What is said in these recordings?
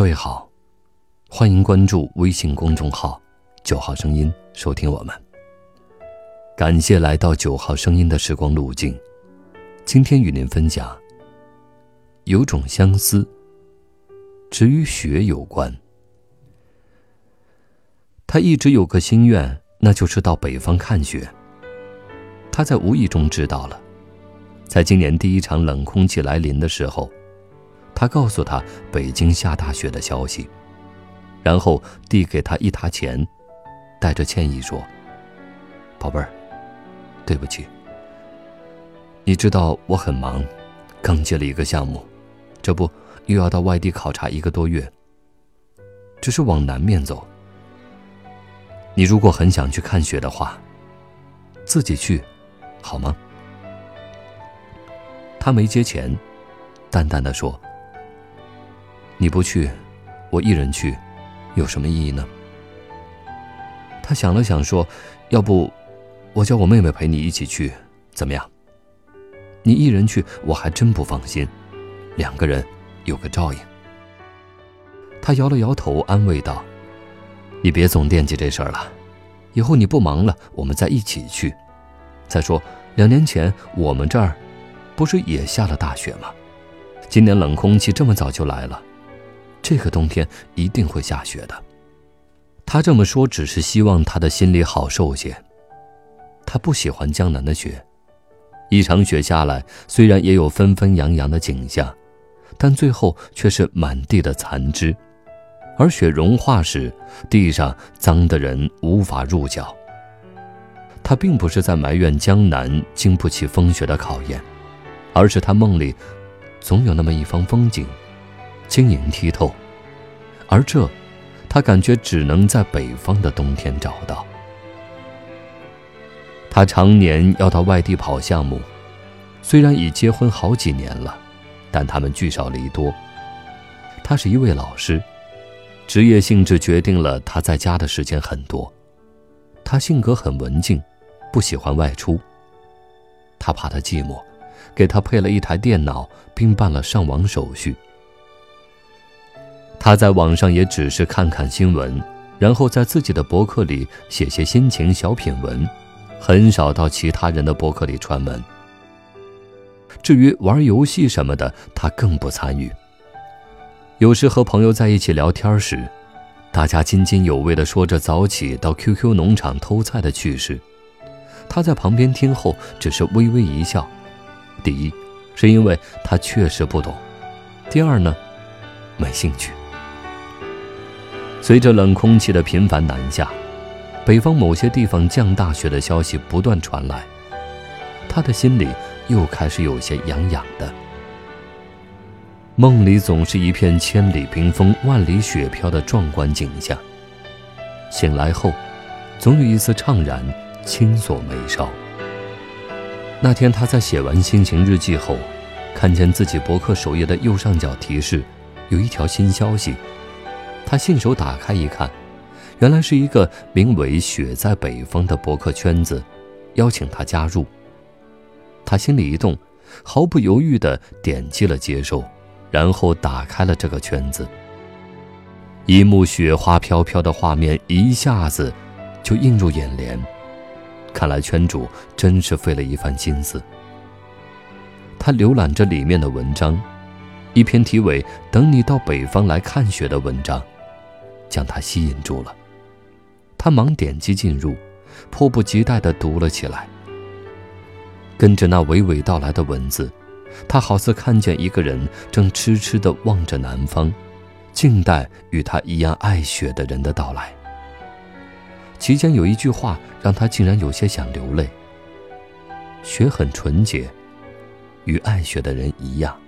各位好，欢迎关注微信公众号“九号声音”，收听我们。感谢来到九号声音的时光路径。今天与您分享：有种相思，只与雪有关。他一直有个心愿，那就是到北方看雪。他在无意中知道了，在今年第一场冷空气来临的时候。他告诉他北京下大雪的消息，然后递给他一沓钱，带着歉意说：“宝贝儿，对不起。你知道我很忙，刚接了一个项目，这不又要到外地考察一个多月。只是往南面走。你如果很想去看雪的话，自己去，好吗？”他没接钱，淡淡的说。你不去，我一人去，有什么意义呢？他想了想说：“要不，我叫我妹妹陪你一起去，怎么样？你一人去，我还真不放心。两个人有个照应。”他摇了摇头，安慰道：“你别总惦记这事儿了，以后你不忙了，我们再一起去。再说，两年前我们这儿不是也下了大雪吗？今年冷空气这么早就来了。”这个冬天一定会下雪的。他这么说，只是希望他的心里好受些。他不喜欢江南的雪，一场雪下来，虽然也有纷纷扬扬的景象，但最后却是满地的残枝。而雪融化时，地上脏的人无法入脚。他并不是在埋怨江南经不起风雪的考验，而是他梦里总有那么一方风景。晶莹剔透，而这，他感觉只能在北方的冬天找到。他常年要到外地跑项目，虽然已结婚好几年了，但他们聚少离多。他是一位老师，职业性质决定了他在家的时间很多。他性格很文静，不喜欢外出。他怕他寂寞，给他配了一台电脑，并办了上网手续。他在网上也只是看看新闻，然后在自己的博客里写些心情小品文，很少到其他人的博客里串门。至于玩游戏什么的，他更不参与。有时和朋友在一起聊天时，大家津津有味地说着早起到 QQ 农场偷菜的趣事，他在旁边听后只是微微一笑。第一，是因为他确实不懂；第二呢，没兴趣。随着冷空气的频繁南下，北方某些地方降大雪的消息不断传来，他的心里又开始有些痒痒的。梦里总是一片千里冰封、万里雪飘的壮观景象，醒来后，总有一丝怅然，轻锁眉梢。那天他在写完心情日记后，看见自己博客首页的右上角提示，有一条新消息。他信手打开一看，原来是一个名为“雪在北方”的博客圈子，邀请他加入。他心里一动，毫不犹豫地点击了接受，然后打开了这个圈子。一幕雪花飘飘的画面一下子就映入眼帘，看来圈主真是费了一番心思。他浏览着里面的文章，一篇题为“等你到北方来看雪”的文章。将他吸引住了，他忙点击进入，迫不及待地读了起来。跟着那娓娓道来的文字，他好似看见一个人正痴痴地望着南方，静待与他一样爱雪的人的到来。其间有一句话让他竟然有些想流泪：“雪很纯洁，与爱雪的人一样。”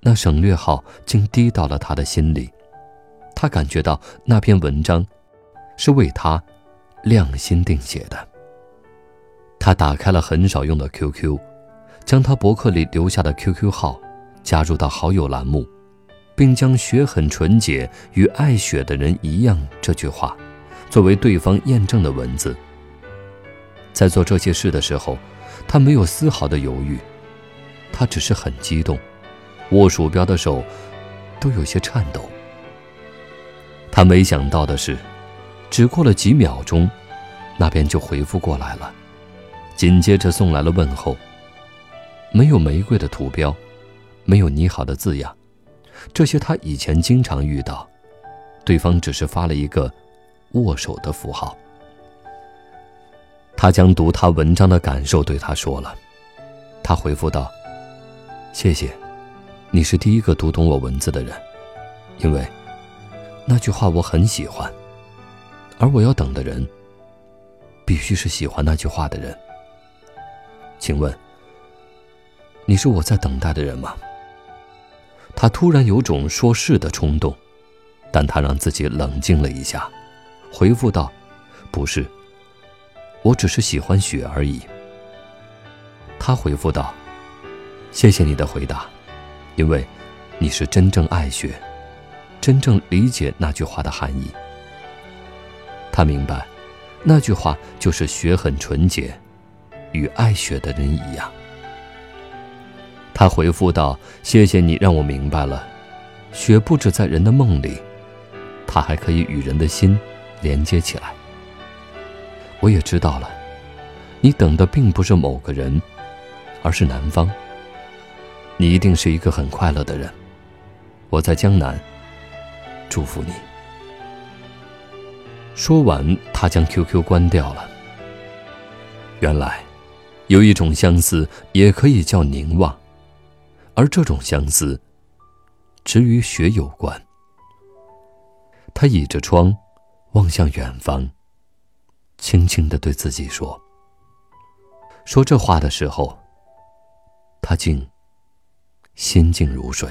那省略号竟滴到了他的心里。他感觉到那篇文章是为他量心定写的。他打开了很少用的 QQ，将他博客里留下的 QQ 号加入到好友栏目，并将“雪很纯洁，与爱雪的人一样”这句话作为对方验证的文字。在做这些事的时候，他没有丝毫的犹豫，他只是很激动，握鼠标的手都有些颤抖。他没想到的是，只过了几秒钟，那边就回复过来了，紧接着送来了问候。没有玫瑰的图标，没有你好的字样，这些他以前经常遇到。对方只是发了一个握手的符号。他将读他文章的感受对他说了，他回复道：“谢谢，你是第一个读懂我文字的人，因为那句话我很喜欢，而我要等的人必须是喜欢那句话的人。请问，你是我在等待的人吗？”他突然有种说是的冲动。但他让自己冷静了一下，回复道：“不是，我只是喜欢雪而已。”他回复道：“谢谢你的回答，因为你是真正爱雪，真正理解那句话的含义。”他明白，那句话就是雪很纯洁，与爱雪的人一样。他回复道：“谢谢你让我明白了，雪不止在人的梦里。”它还可以与人的心连接起来。我也知道了，你等的并不是某个人，而是南方。你一定是一个很快乐的人。我在江南，祝福你。说完，他将 QQ 关掉了。原来，有一种相思也可以叫凝望，而这种相思，只与雪有关。他倚着窗，望向远方，轻轻的对自己说：“说这话的时候，他竟心静如水。”